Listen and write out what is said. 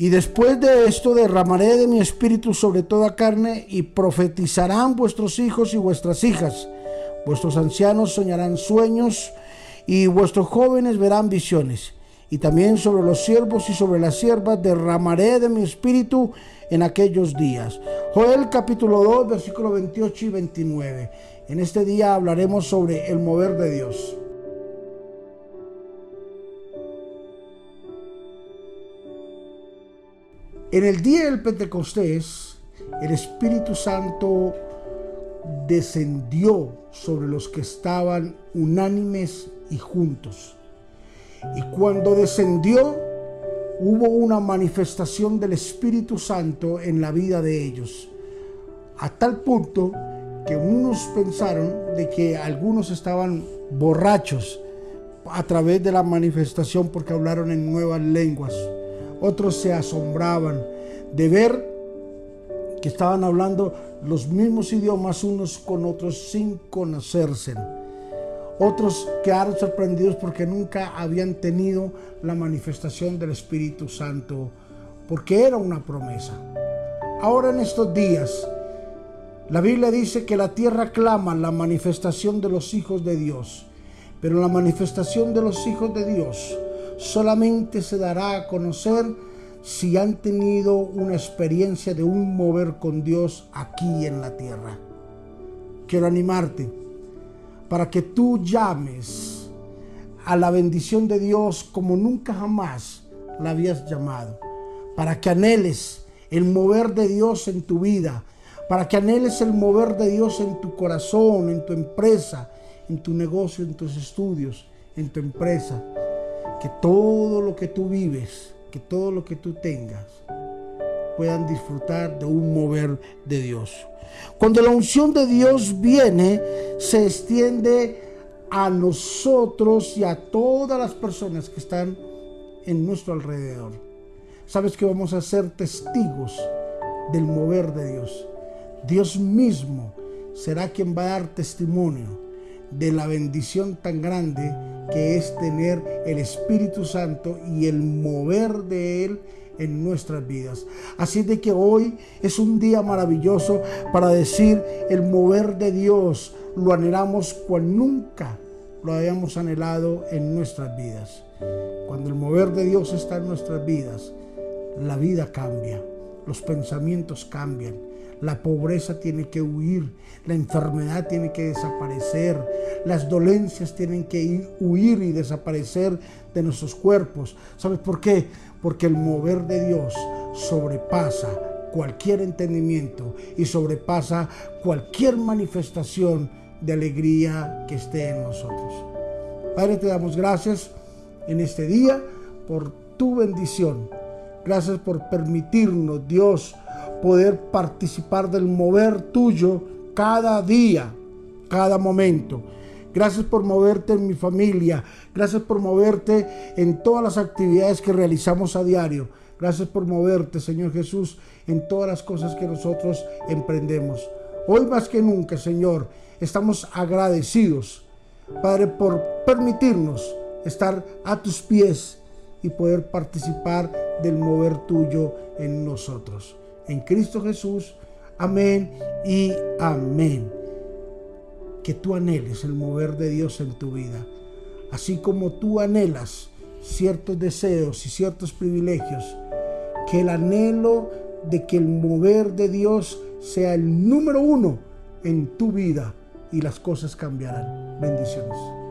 Y después de esto derramaré de mi espíritu sobre toda carne y profetizarán vuestros hijos y vuestras hijas. Vuestros ancianos soñarán sueños y vuestros jóvenes verán visiones. Y también sobre los siervos y sobre las siervas derramaré de mi espíritu en aquellos días. Joel capítulo 2 versículo 28 y 29. En este día hablaremos sobre el mover de Dios. En el día del Pentecostés, el Espíritu Santo descendió sobre los que estaban unánimes y juntos. Y cuando descendió, hubo una manifestación del Espíritu Santo en la vida de ellos. A tal punto que unos pensaron de que algunos estaban borrachos a través de la manifestación porque hablaron en nuevas lenguas otros se asombraban de ver que estaban hablando los mismos idiomas unos con otros sin conocerse. Otros quedaron sorprendidos porque nunca habían tenido la manifestación del Espíritu Santo, porque era una promesa. Ahora en estos días, la Biblia dice que la tierra clama la manifestación de los hijos de Dios, pero la manifestación de los hijos de Dios solamente se dará a conocer si han tenido una experiencia de un mover con Dios aquí en la tierra. Quiero animarte para que tú llames a la bendición de Dios como nunca jamás la habías llamado. Para que anheles el mover de Dios en tu vida. Para que anheles el mover de Dios en tu corazón, en tu empresa, en tu negocio, en tus estudios, en tu empresa que todo lo que tú vives, que todo lo que tú tengas, puedan disfrutar de un mover de Dios. Cuando la unción de Dios viene, se extiende a nosotros y a todas las personas que están en nuestro alrededor. Sabes que vamos a ser testigos del mover de Dios. Dios mismo será quien va a dar testimonio de la bendición tan grande que es tener el Espíritu Santo y el mover de Él en nuestras vidas. Así de que hoy es un día maravilloso para decir el mover de Dios lo anhelamos cual nunca lo habíamos anhelado en nuestras vidas. Cuando el mover de Dios está en nuestras vidas, la vida cambia, los pensamientos cambian, la pobreza tiene que huir, la enfermedad tiene que desaparecer, las dolencias tienen que huir y desaparecer de nuestros cuerpos. ¿Sabes por qué? Porque el mover de Dios sobrepasa cualquier entendimiento y sobrepasa cualquier manifestación de alegría que esté en nosotros. Padre, te damos gracias en este día por tu bendición. Gracias por permitirnos, Dios, poder participar del mover tuyo cada día, cada momento. Gracias por moverte en mi familia. Gracias por moverte en todas las actividades que realizamos a diario. Gracias por moverte, Señor Jesús, en todas las cosas que nosotros emprendemos. Hoy más que nunca, Señor, estamos agradecidos, Padre, por permitirnos estar a tus pies y poder participar del mover tuyo en nosotros en Cristo Jesús. Amén y amén. Que tú anheles el mover de Dios en tu vida, así como tú anhelas ciertos deseos y ciertos privilegios, que el anhelo de que el mover de Dios sea el número uno en tu vida y las cosas cambiarán. Bendiciones.